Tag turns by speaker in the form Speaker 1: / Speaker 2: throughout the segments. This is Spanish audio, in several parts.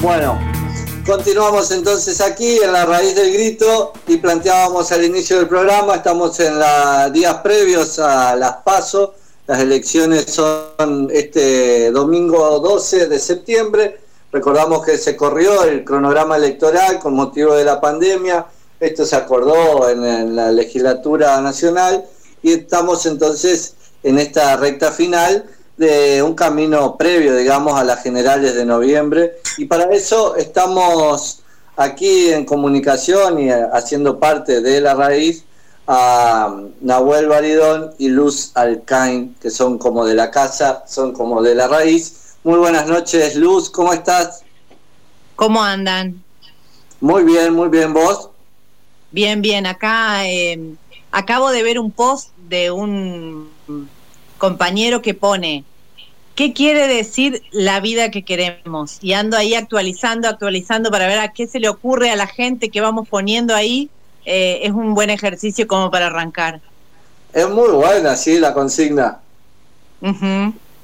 Speaker 1: Bueno, continuamos entonces aquí en la raíz del grito y planteábamos al inicio del programa, estamos en los días previos a las PASO, las elecciones son este domingo 12 de septiembre, recordamos que se corrió el cronograma electoral con motivo de la pandemia, esto se acordó en, en la legislatura nacional y estamos entonces en esta recta final de un camino previo, digamos, a las generales de noviembre. Y para eso estamos aquí en comunicación y haciendo parte de la raíz a Nahuel Baridón y Luz Alcain, que son como de la casa, son como de la raíz. Muy buenas noches, Luz, ¿cómo estás?
Speaker 2: ¿Cómo andan?
Speaker 1: Muy bien, muy bien, ¿vos?
Speaker 2: Bien, bien, acá eh, acabo de ver un post de un compañero que pone, ¿qué quiere decir la vida que queremos? Y ando ahí actualizando, actualizando para ver a qué se le ocurre a la gente que vamos poniendo ahí. Eh, es un buen ejercicio como para arrancar.
Speaker 1: Es muy buena, sí, la consigna.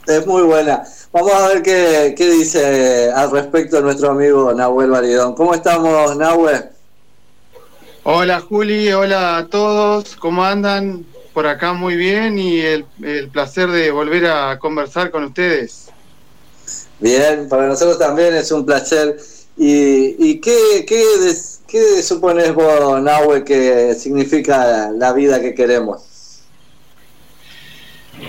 Speaker 1: Es muy buena. Vamos a ver qué, qué dice al respecto nuestro amigo Nahuel Validón. ¿Cómo estamos, Nahuel?
Speaker 3: Hola Juli, hola a todos, ¿cómo andan? Por acá muy bien y el, placer de volver a conversar con ustedes.
Speaker 1: Bien, para nosotros también es un placer. ¿Y, y qué, qué, qué supones vos, Nahue, que significa la vida que queremos?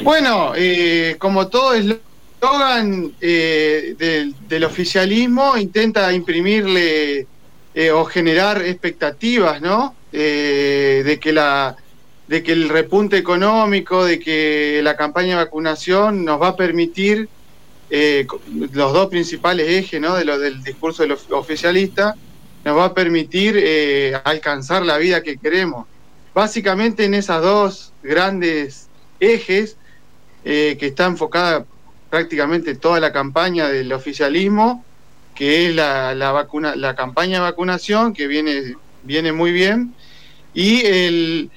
Speaker 3: Bueno, eh, como todo eslogan eh, del, del, oficialismo, intenta imprimirle eh, o generar expectativas, ¿no? Eh, de que la de que el repunte económico, de que la campaña de vacunación nos va a permitir eh, los dos principales ejes ¿no? de lo, del discurso del oficialista, nos va a permitir eh, alcanzar la vida que queremos. Básicamente en esas dos grandes ejes eh, que está enfocada prácticamente toda la campaña del oficialismo, que es la, vacuna, la campaña de vacunación, que viene, viene muy bien, y el,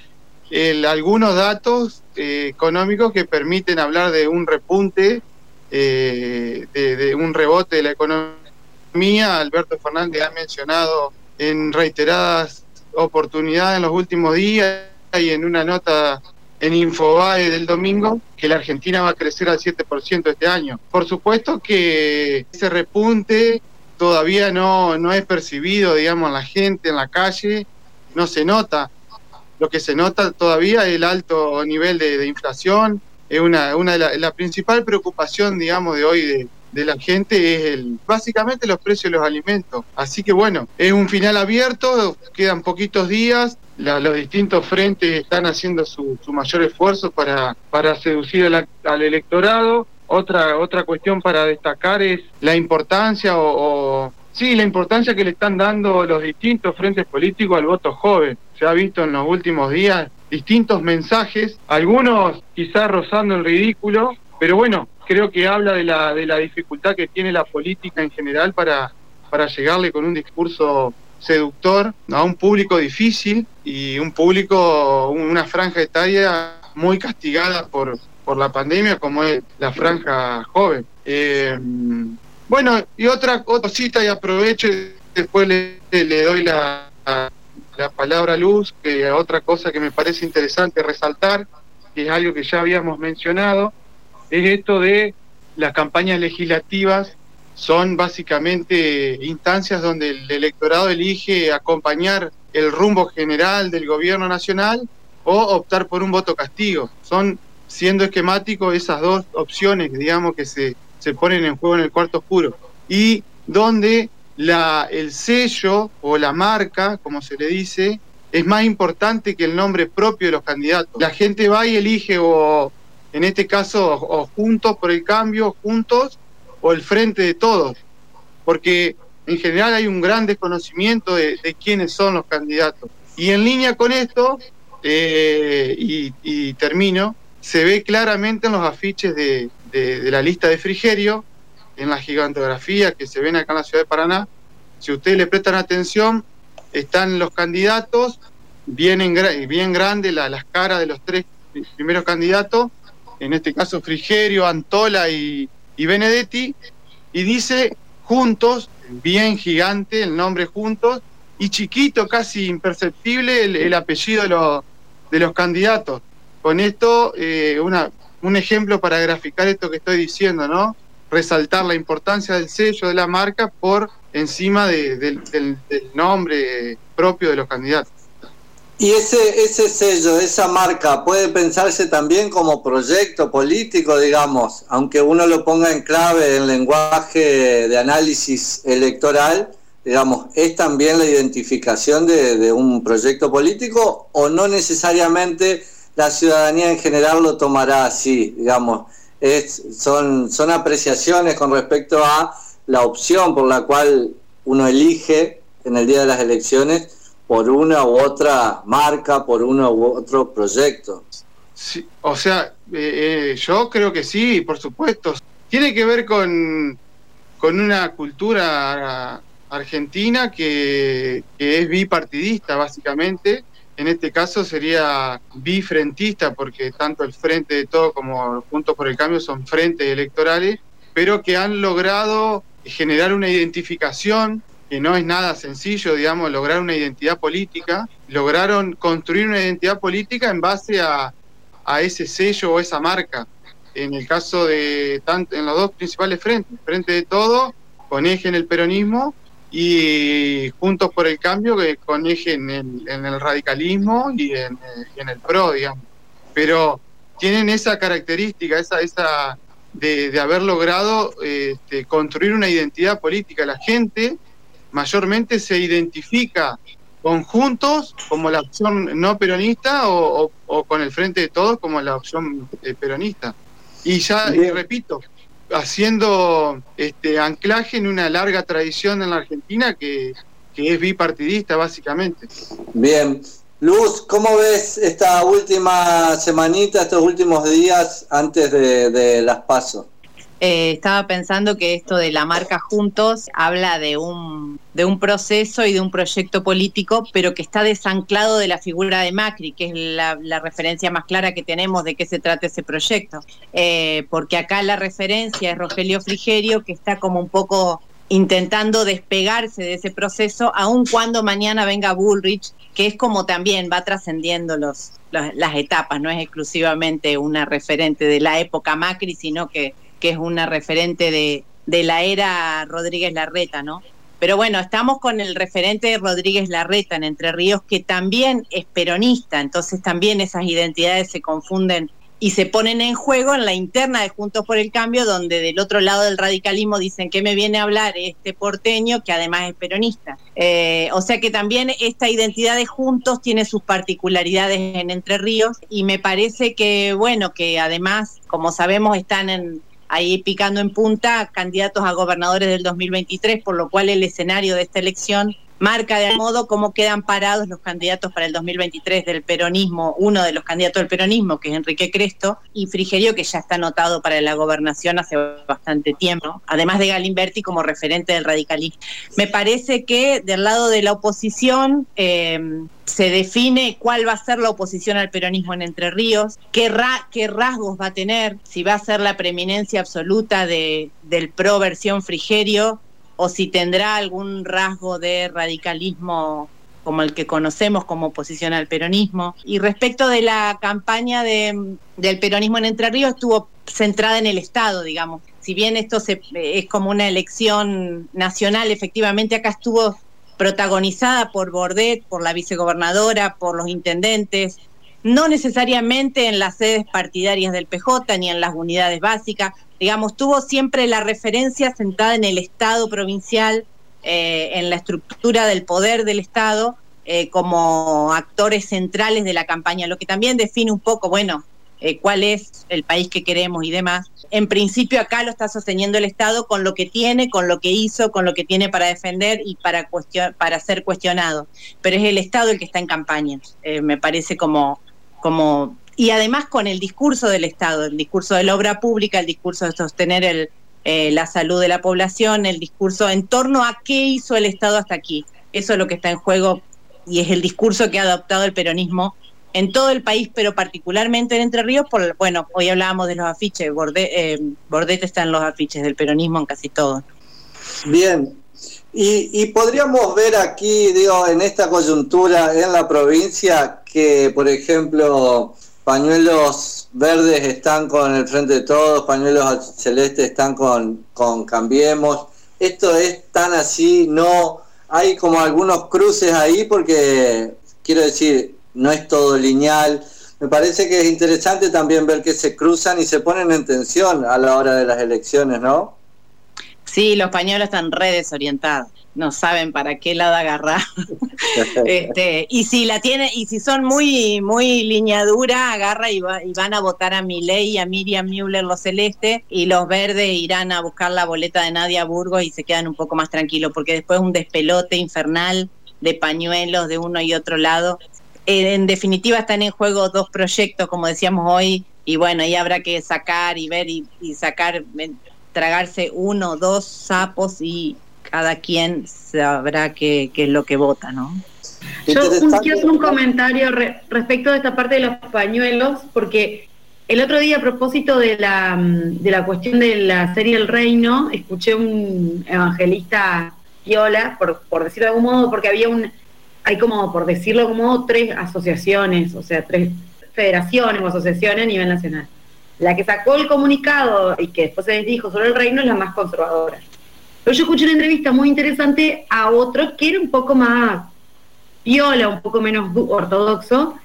Speaker 3: el, algunos datos eh, económicos que permiten hablar de un repunte, eh, de, un rebote de la economía. Alberto Fernández ha mencionado en reiteradas oportunidades en los últimos días y en una nota en Infobae del domingo que la Argentina va a crecer al 7% este año. Por supuesto que ese repunte todavía no, no es percibido, digamos, en la gente, en la calle, no se nota lo que se nota todavía es el alto nivel de, inflación, es una, una de la, principal preocupación, digamos, de hoy de, la gente es el, básicamente los precios de los alimentos. Así que bueno, es un final abierto, quedan poquitos días, los distintos frentes están haciendo su, su mayor esfuerzo para, para seducir al, al, electorado. Otra, otra cuestión para destacar es la importancia o sí, la importancia que le están dando los distintos frentes políticos al voto joven se ha visto en los últimos días distintos mensajes, algunos quizás rozando el ridículo, pero bueno, creo que habla de la, de la dificultad que tiene la política en general para, para llegarle con un discurso seductor a un público difícil y un público, una franja etaria muy castigada por, por la pandemia como es la franja joven. Eh, bueno, y otra cosita y aprovecho y después le, le doy la, la palabra luz, que otra cosa que me parece interesante resaltar, que es algo que ya habíamos mencionado, es esto de las campañas legislativas son básicamente instancias donde el electorado elige acompañar el rumbo general del gobierno nacional o optar por un voto castigo. Son, siendo esquemáticos, esas dos opciones, digamos, que se, se ponen en juego en el cuarto oscuro. Y donde la, el sello o la marca, como se le dice, es más importante que el nombre propio de los candidatos. La gente va y elige o, en este caso, o juntos por el cambio, juntos, o el frente de todos. Porque en general hay un gran desconocimiento de, quiénes son los candidatos. Y en línea con esto, eh, y, termino, se ve claramente en los afiches de, de la lista de Frigerio, en la gigantografía que se ven acá en la ciudad de Paraná. Si ustedes le prestan atención, están los candidatos, bien, en, bien grandes la, las caras de los tres primeros candidatos, en este caso Frigerio, Antola y, Benedetti, y dice juntos bien gigante el nombre juntos y chiquito, casi imperceptible, el, apellido de los, de los candidatos. Con esto, eh, una, un ejemplo para graficar esto que estoy diciendo, ¿no? Resaltar la importancia del sello de la marca por encima del, nombre propio de los candidatos.
Speaker 1: Y ese, ese sello, esa marca, puede pensarse también como proyecto político, digamos, aunque uno lo ponga en clave en lenguaje de análisis electoral, digamos, ¿es también la identificación de, un proyecto político o no necesariamente la ciudadanía en general lo tomará así, digamos? Es, son, son apreciaciones con respecto a la opción por la cual uno elige en el día de las elecciones por una u otra marca, por uno u otro proyecto.
Speaker 3: Sí, o sea, eh, eh, yo creo que sí, por supuesto. Tiene que ver con, con una cultura argentina que, es bipartidista, básicamente. En este caso sería bifrentista, porque tanto el Frente de Todo como Juntos por el Cambio son frentes electorales, pero que han logrado generar una identificación que no es nada sencillo, digamos, lograr una identidad política. Lograron construir una identidad política en base a, a ese sello o esa marca. En el caso de tanto en los dos principales frentes, Frente de Todo, con eje en el peronismo, y Juntos por el Cambio, que con eje en el, en el radicalismo y en, en, el PRO, digamos. Pero tienen esa característica, esa, esa de, haber logrado este, construir una identidad política. La gente mayormente se identifica con Juntos como la opción no peronista o, con el Frente de Todos como la opción eh, peronista. Y ya, y repito, haciendo este anclaje en una larga tradición en la Argentina que, es bipartidista básicamente.
Speaker 1: Bien, Luz, ¿cómo ves esta última semanita, estos últimos días antes de, las pasos?
Speaker 2: Eh, estaba pensando que esto de la marca Juntos habla de un, de un proceso y de un proyecto político, pero que está desanclado de la figura de Macri, que es la, referencia más clara que tenemos de qué se trata ese proyecto. Eh, porque acá la referencia es Rogelio Frigerio, que está como un poco intentando despegarse de ese proceso, aun cuando mañana venga Bullrich, que es como también va trascendiendo los, las etapas, no es exclusivamente una referente de la época Macri, sino que, que es una referente de, de la era Rodríguez Larreta, ¿no? Pero bueno, estamos con el referente Rodríguez Larreta en Entre Ríos, que también es peronista, entonces también esas identidades se confunden y se ponen en juego en la interna de Juntos por el Cambio, donde del otro lado del radicalismo dicen que me viene a hablar este porteño, que además es peronista. Eh, o sea que también esta identidad de Juntos tiene sus particularidades en Entre Ríos y me parece que, bueno, que además, como sabemos, están en, ahí picando en punta candidatos a gobernadores del 2023, por lo cual el escenario de esta elección marca de modo cómo quedan parados los candidatos para el 2023 del peronismo, uno de los candidatos del peronismo, que es Enrique Cresto, y Frigerio, que ya está anotado para la gobernación hace bastante tiempo, además de Galimberti como referente del radicalismo. Me parece que del lado de la oposición eh, se define cuál va a ser la oposición al peronismo en Entre Ríos, qué, qué rasgos va a tener, si va a ser la preeminencia absoluta de, del pro versión Frigerio o si tendrá algún rasgo de radicalismo como el que conocemos como oposición al peronismo. Y respecto de la campaña de, del peronismo en Entre Ríos, estuvo centrada en el Estado, digamos. Si bien esto se, es como una elección nacional, efectivamente acá estuvo protagonizada por Bordet, por la vicegobernadora, por los intendentes, no necesariamente en las sedes partidarias del PJ ni en las unidades básicas, digamos, tuvo siempre la referencia sentada en el Estado provincial, eh, en la estructura del poder del Estado, eh, como actores centrales de la campaña, lo que también define un poco, bueno, eh, cuál es el país que queremos y demás. En principio acá lo está sosteniendo el Estado con lo que tiene, con lo que hizo, con lo que tiene para defender y para, para ser cuestionado. Pero es el Estado el que está en campaña. me parece como, como y además con el discurso del Estado, el discurso de la obra pública, el discurso de sostener eh, la salud de la población, el discurso en torno a qué hizo el Estado hasta aquí. Eso es lo que está en juego y es el discurso que ha adoptado el peronismo en todo el país, pero particularmente en Entre Ríos, por, bueno, hoy hablábamos de los afiches, Bordet, eh, está en los afiches del peronismo en casi todo.
Speaker 1: Bien, Y, podríamos ver aquí, digo, en esta coyuntura en la provincia que, por ejemplo, pañuelos verdes están con el Frente de Todos, pañuelos celestes están con, con Cambiemos. Esto es tan así, no hay como algunos cruces ahí porque, quiero decir, no es todo lineal. Me parece que es interesante también ver que se cruzan y se ponen en tensión a la hora de las elecciones, ¿no?
Speaker 2: Sí, los pañuelos están re desorientados, no saben para qué lado agarrar. este, y si la tiene, y si son muy, muy lineadura, agarra y, va, y van a votar a Milei y a Miriam Müller los celestes, y los verdes irán a buscar la boleta de Nadia Burgos y se quedan un poco más tranquilos, porque después un despelote infernal de pañuelos de uno y otro lado. en definitiva están en juego dos proyectos, como decíamos hoy, y bueno, ahí habrá que sacar y ver y, y sacar tragarse uno dos sapos y cada quien sabrá qué, es lo que vota, ¿no?
Speaker 4: Yo quiero hacer un comentario respecto de esta parte de los pañuelos, porque el otro día a propósito de la, mm, de la cuestión de la serie El Reino, escuché un evangelista viola, por, por decirlo de algún modo, porque había un, hay como, por decirlo de algún modo, tres asociaciones, o sea, tres federaciones o asociaciones a nivel nacional. La que sacó el comunicado y que después se les dijo sobre el reino es la más conservadora. Pero yo escuché una entrevista muy interesante a otro que era un poco más viola, un poco menos ortodoxo.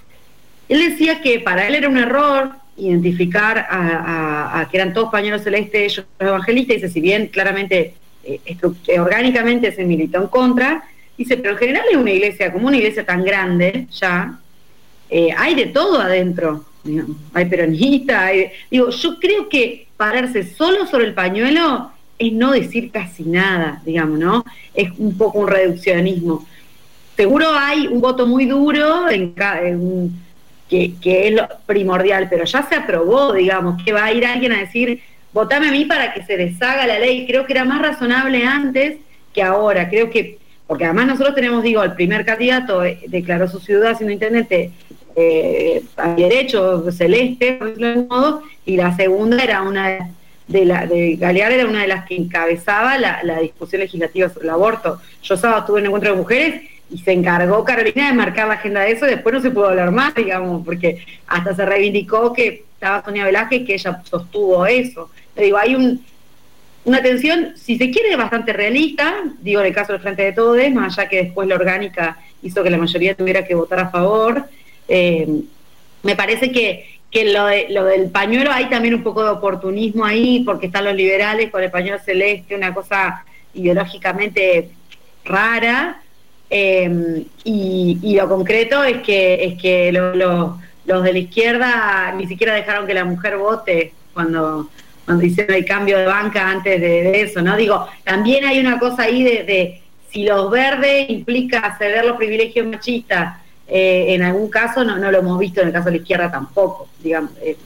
Speaker 4: Él decía que para él era un error identificar a, que eran todos pañuelos celestes, ellos evangelistas, dice, si bien claramente, eh, eh, orgánicamente se militó en contra, dice, pero en general es una iglesia, como una iglesia tan grande ya, eh, hay de todo adentro hay peronistas, hay, digo, yo creo que pararse solo sobre el pañuelo es no decir casi nada, digamos, ¿no? Es un poco un reduccionismo. Seguro hay un voto muy duro en, que, es lo primordial, pero ya se aprobó, digamos, que va a ir alguien a decir, votame a mí para que se deshaga la ley. Creo que era más razonable antes que ahora. Creo que, porque además nosotros tenemos, digo, el primer candidato eh, declaró su ciudad siendo intendente eh, derecho celeste, decirlo modo, y la segunda era una de la de Galear era una de las que encabezaba la, discusión legislativa sobre el aborto. Yo sábado tuve un encuentro de mujeres y se encargó Carolina de marcar la agenda de eso, y después no se pudo hablar más, digamos, porque hasta se reivindicó que estaba Sonia Velázquez que ella sostuvo eso. Digo, hay un, una tensión, si se quiere, bastante realista, digo, en el caso del Frente de Todos, más allá que después la orgánica hizo que la mayoría tuviera que votar a favor, eh, me parece que, lo, lo del pañuelo hay también un poco de oportunismo ahí, porque están los liberales con el pañuelo celeste, una cosa ideológicamente rara. Eh, y, lo concreto es que, es que los de la izquierda ni siquiera dejaron que la mujer vote cuando, cuando hicieron el cambio de banca antes de, eso, ¿no? Digo, también hay una cosa ahí de, de si los verdes implica ceder los privilegios machistas eh, en algún caso no, lo hemos visto, en el caso de la izquierda tampoco, digamos. Eh,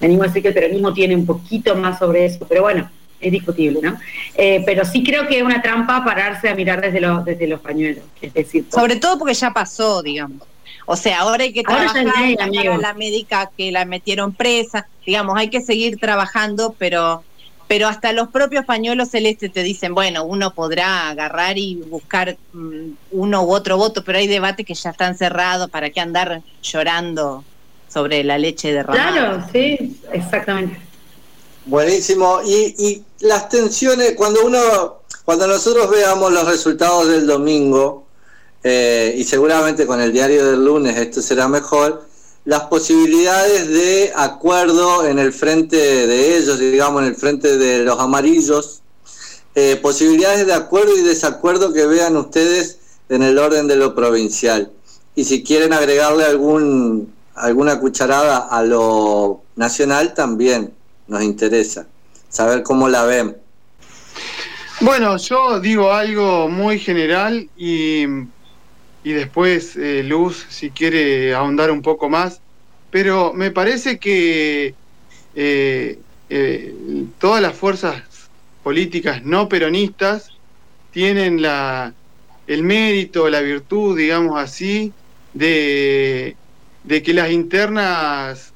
Speaker 4: venimos a decir que el peronismo tiene un poquito más sobre eso, pero bueno, es discutible, ¿no? Eh, pero sí creo que es una trampa pararse a mirar desde los, desde los pañuelos. Es decir,
Speaker 2: sobre todo porque ya pasó, digamos. O sea, ahora hay que trabajar para la médica que la metieron presa, digamos, hay que seguir trabajando, pero pero hasta los propios pañuelos celestes te dicen, bueno, uno podrá agarrar y buscar mm, uno u otro voto, pero hay debates que ya están cerrados, ¿para qué andar llorando sobre la leche derramada?
Speaker 4: Claro, sí, exactamente.
Speaker 1: Buenísimo. Y, y las tensiones, cuando uno, cuando nosotros veamos los resultados del domingo, eh, y seguramente con el diario del lunes esto será mejor, las posibilidades de acuerdo en el frente de ellos, digamos, en el frente de los amarillos, eh, posibilidades de acuerdo y desacuerdo que vean ustedes en el orden de lo provincial. Y si quieren agregarle algún, alguna cucharada a lo nacional, también nos interesa saber cómo la ven.
Speaker 3: Bueno, yo digo algo muy general y y después eh, Luz, si quiere ahondar un poco más. Pero me parece que eh, eh, todas las fuerzas políticas no peronistas tienen la, el mérito, la virtud, digamos así, de, que las internas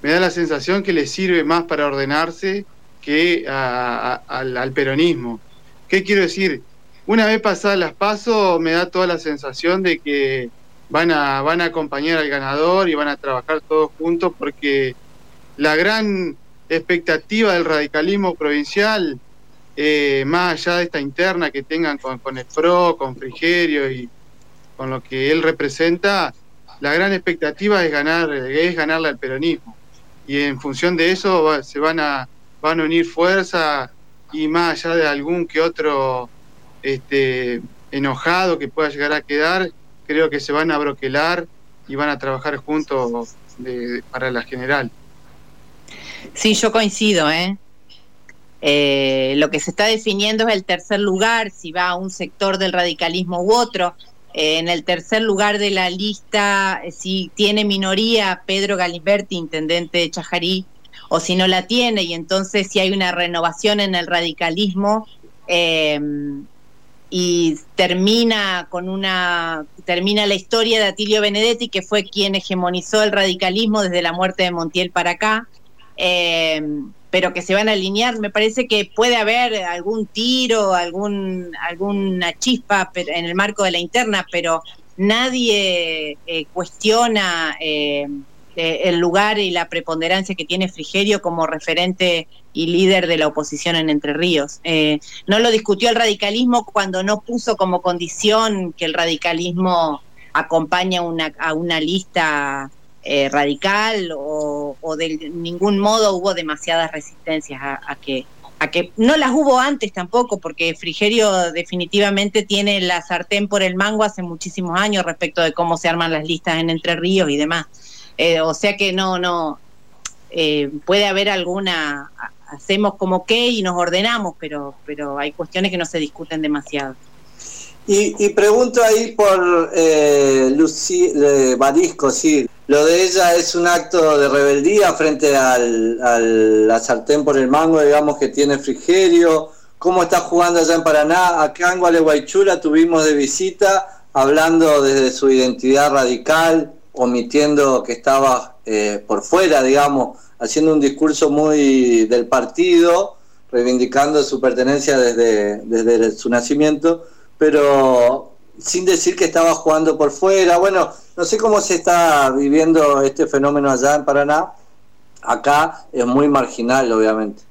Speaker 3: me da la sensación que les sirve más para ordenarse que al, al peronismo. ¿Qué quiero decir? Una vez pasadas las pasos, me da toda la sensación de que van a, van a acompañar al ganador y van a trabajar todos juntos porque la gran expectativa del radicalismo provincial, eh, más allá de esta interna que tengan con, con el PRO, con Frigerio y con lo que él representa, la gran expectativa es ganar, es ganarle al peronismo. Y en función de eso se van a, van a unir fuerzas y más allá de algún que otro este, enojado que pueda llegar a quedar, creo que se van a broquelar y van a trabajar juntos para la general.
Speaker 2: Sí, yo coincido, ¿eh? ¿eh? Lo que se está definiendo es el tercer lugar, si va a un sector del radicalismo u otro. Eh, en el tercer lugar de la lista, eh, si tiene minoría Pedro Galimberti, intendente de Chajarí, o si no la tiene, y entonces si hay una renovación en el radicalismo y termina con una termina la historia de Atilio Benedetti, que fue quien hegemonizó el radicalismo desde la muerte de Montiel para acá. Eh, pero que se van a alinear. Me parece que puede haber algún tiro, algún, alguna chispa en el marco de la interna, pero nadie eh, cuestiona eh, el lugar y la preponderancia que tiene Frigerio como referente y líder de la oposición en Entre Ríos. no lo discutió el radicalismo cuando no puso como condición que el radicalismo acompaña una, a una lista eh, radical o, de ningún modo hubo demasiadas resistencias a, que a que no las hubo antes tampoco porque Frigerio definitivamente tiene la sartén por el mango hace muchísimos años respecto de cómo se arman las listas en Entre Ríos y demás eh, o sea que no no eh, puede haber alguna hacemos como que y nos ordenamos pero pero hay cuestiones que no se discuten demasiado
Speaker 1: y, pregunto ahí por eh, Lucy, Barisco, sí. Lo de ella es un acto de rebeldía frente al, al, la sartén por el mango, digamos, que tiene Frigerio. ¿Cómo está jugando allá en Paraná? Acá en Gualeguaychú tuvimos de visita, hablando desde su identidad radical, omitiendo que estaba eh, por fuera, digamos, haciendo un discurso muy del partido, reivindicando su pertenencia desde, desde su nacimiento pero sin decir que estaba jugando por fuera. Bueno, no sé cómo se está viviendo este fenómeno allá en Paraná. Acá es muy marginal, obviamente.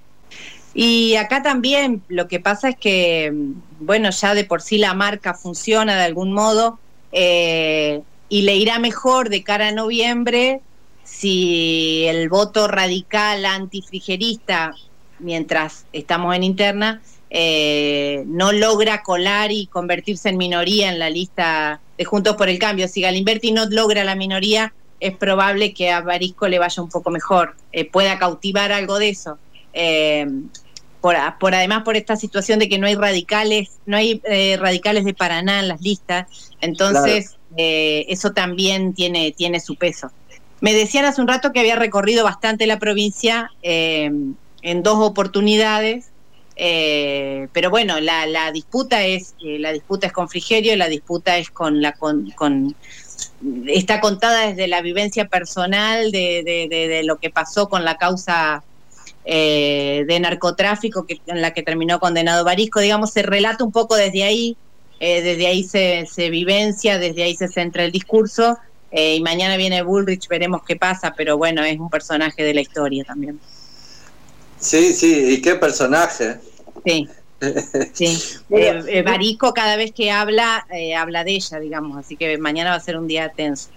Speaker 2: Y acá también lo que pasa es que, bueno, ya de por sí la marca funciona de algún modo eh, y le irá mejor de cara a noviembre si el voto radical antifrigerista, mientras estamos en interna, eh, no logra colar y convertirse en minoría en la lista de Juntos por el Cambio. Si Galimberti no logra la minoría, es probable que a Barisco le vaya un poco mejor, eh, pueda cautivar algo de eso. Eh, por, además por esta situación de que no hay radicales, no hay radicales de Paraná en las listas, entonces eso también tiene, tiene su peso. Me decían hace un rato que había recorrido bastante la provincia en dos oportunidades eh, pero bueno, la, disputa es eh, la disputa es con Frigerio, la disputa es con la con, está contada desde la vivencia personal de, lo que pasó con la causa eh, de narcotráfico en la que terminó condenado Barisco, digamos, se relata un poco desde ahí, desde ahí se, se, vivencia, desde ahí se centra el discurso, y mañana viene Bullrich, veremos qué pasa, pero bueno, es un personaje de la historia también.
Speaker 1: Sí, sí, y qué personaje.
Speaker 2: Sí. Sí, eh, eh, Barico cada vez que habla, eh, habla de ella, digamos, así que mañana va a ser un día tenso.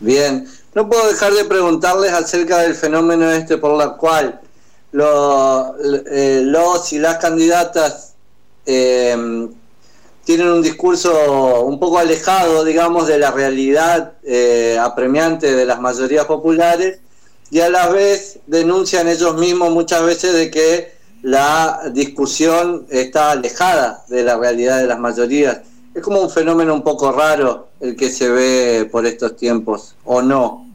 Speaker 1: Bien, no puedo dejar de preguntarles acerca del fenómeno este por la cual los y las candidatas tienen un discurso un poco alejado, digamos, de la realidad apremiante de las mayorías populares y a la vez denuncian ellos mismos muchas veces de que la discusión está alejada de la realidad de las mayorías. Es como un fenómeno un poco raro el que se ve por estos tiempos, ¿o no?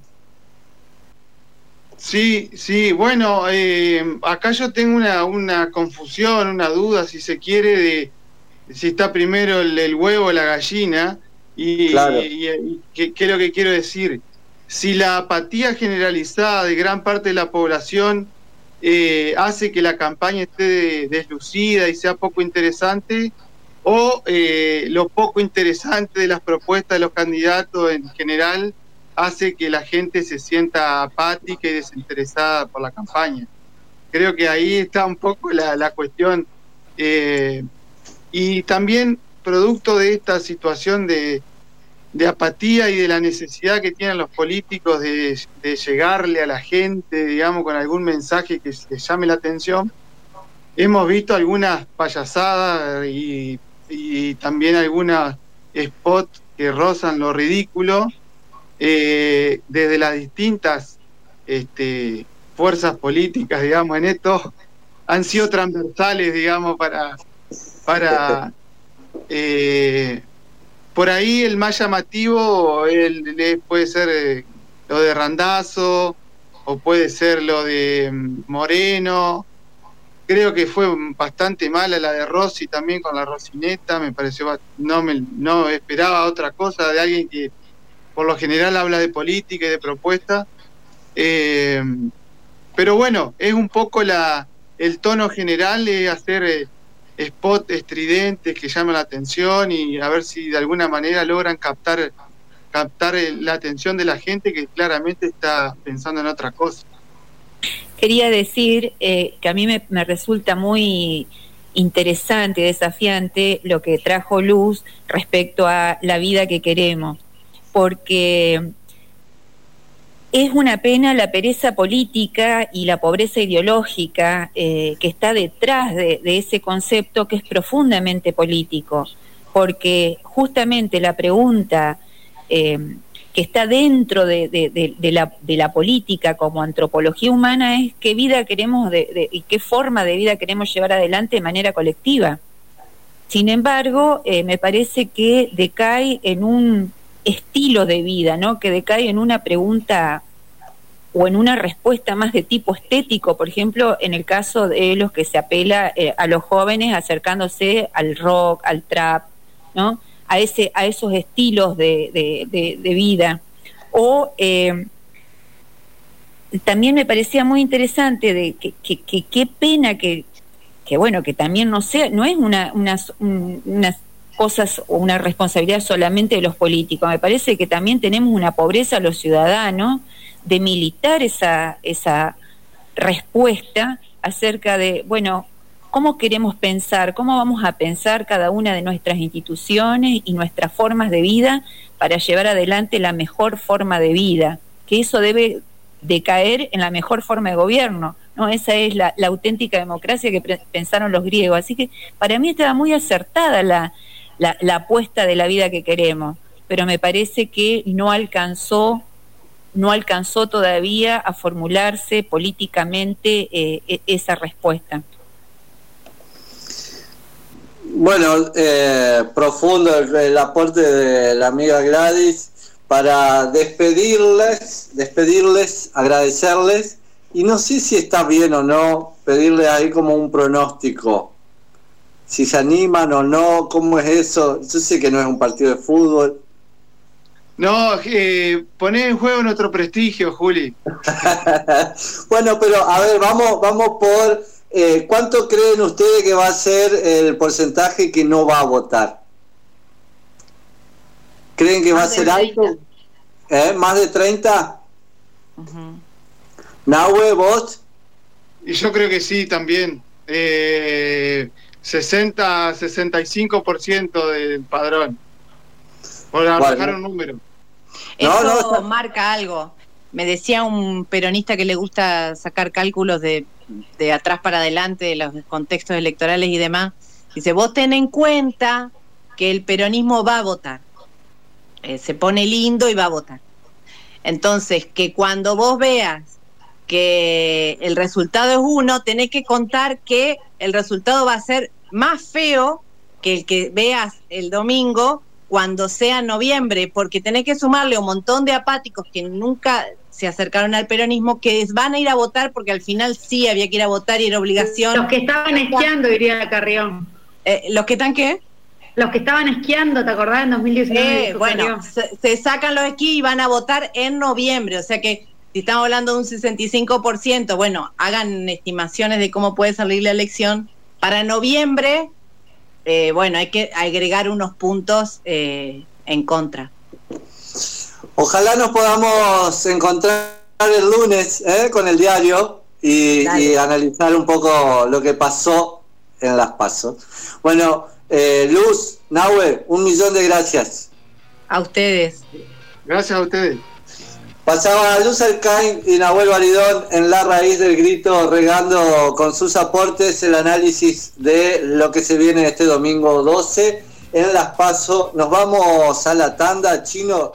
Speaker 3: Sí, sí, bueno, eh, acá yo tengo una, una confusión, una duda, si se quiere, de si está primero el, huevo o la gallina. Y, ¿qué, es lo que quiero decir? si la apatía generalizada de gran parte de la población eh, hace que la campaña esté deslucida y sea poco interesante, o eh, lo poco interesante de las propuestas de los candidatos en general hace que la gente se sienta apática y desinteresada por la campaña. Creo que ahí está un poco la, cuestión. Eh, y también producto de esta situación de, apatía y de la necesidad que tienen los políticos de, llegarle a la gente, digamos, con algún mensaje que llame la atención, hemos visto algunas payasadas y, también algunas spots que rozan lo ridículo eh, desde las distintas este, fuerzas políticas, digamos, en esto han sido transversales, digamos, para, para eh, por ahí el más llamativo el, puede ser eh, lo de Randazo o puede ser lo de mm, Moreno. Creo que fue bastante mala la de Rossi también con la Rocineta, me pareció, no, me, no esperaba otra cosa de alguien que por lo general habla de política y de propuesta. Eh, pero bueno, es un poco la, el tono general de hacer eh, spots estridentes que llaman la atención y a ver si de alguna manera logran captar, captar eh, la atención de la gente que claramente está pensando en otra cosa.
Speaker 5: Quería decir que a mí me resulta muy interesante y desafiante lo que trajo Luz respecto a la vida que queremos porque es una pena la pereza política y la pobreza ideológica eh, que está detrás de, ese concepto que es profundamente político, porque justamente la pregunta eh, que está dentro de, la, política como antropología humana es qué vida queremos y qué forma de vida queremos llevar adelante de manera colectiva. Sin embargo, eh, me parece que decae en un estilo de vida, ¿no? Que decae en una pregunta o en una respuesta más de tipo estético, por ejemplo, en el caso de los que se apela eh, a los jóvenes acercándose al rock, al trap, ¿no? A, ese, a esos estilos de, de, vida. O eh, también me parecía muy interesante de que qué pena que, que, bueno, que también no sea, no es una, una, una cosas o una responsabilidad solamente de los políticos. Me parece que también tenemos una pobreza los ciudadanos de militar esa, esa respuesta acerca de, bueno, cómo queremos pensar, cómo vamos a pensar cada una de nuestras instituciones y nuestras formas de vida para llevar adelante la mejor forma de vida, que eso debe decaer en la mejor forma de gobierno. ¿no? Esa es la, la auténtica democracia que pensaron los griegos. Así que para mí estaba muy acertada la, la, apuesta de la vida que queremos, pero me parece que no alcanzó no alcanzó todavía a formularse políticamente eh, e, esa respuesta.
Speaker 1: Bueno, eh, profundo el, aporte de la amiga Gladys para despedirles, despedirles, agradecerles y no sé si está bien o no pedirles ahí como un pronóstico si se animan o no, cómo es eso. Yo sé que no es un partido de fútbol.
Speaker 3: No, eh, poner en juego nuestro prestigio, Juli.
Speaker 1: bueno, pero a ver, vamos, vamos por eh, cuánto creen ustedes que va a ser el porcentaje que no va a votar. ¿Creen que va a ser alto? ¿Eh? ¿Más de 30? Uh ¿Nahue, vos?
Speaker 3: Y yo creo que sí, también. Eh, 60, 65% del padrón. Por arrojar un número.
Speaker 2: Eso marca algo. Me decía un peronista que le gusta sacar cálculos de, de atrás para adelante, de los contextos electorales y demás. Dice, vos ten en cuenta que el peronismo va a votar. Eh, se pone lindo y va a votar. Entonces, que cuando vos veas que el resultado es uno, tenés que contar que el resultado va a ser más feo que el que veas el domingo cuando sea noviembre, porque tenés que sumarle un montón de apáticos que nunca se acercaron al peronismo, que van a ir a votar porque al final sí había que ir a votar y era obligación.
Speaker 4: Los que estaban esquiando, diría Carrión.
Speaker 2: Eh, ¿Los que están qué?
Speaker 4: Los que estaban esquiando, ¿te acordás? En 2019.
Speaker 2: Eh, bueno, se, sacan los esquí y van a votar en noviembre, o sea que si estamos hablando de un 65%, bueno, hagan estimaciones de cómo puede salir la elección. Para noviembre eh, bueno, hay que agregar unos puntos eh, en contra.
Speaker 1: Ojalá nos podamos encontrar el lunes ¿eh? con el diario y, analizar un poco lo que pasó en las pasos. Bueno, Luz, Nahue, un millón de gracias.
Speaker 2: A ustedes.
Speaker 3: Gracias a ustedes.
Speaker 1: Pasaba Luz Alcain y Nahuel Baridón en la raíz del grito, regando con sus aportes el análisis de lo que se viene este domingo 12 en Las Paso. Nos vamos a la tanda, chino.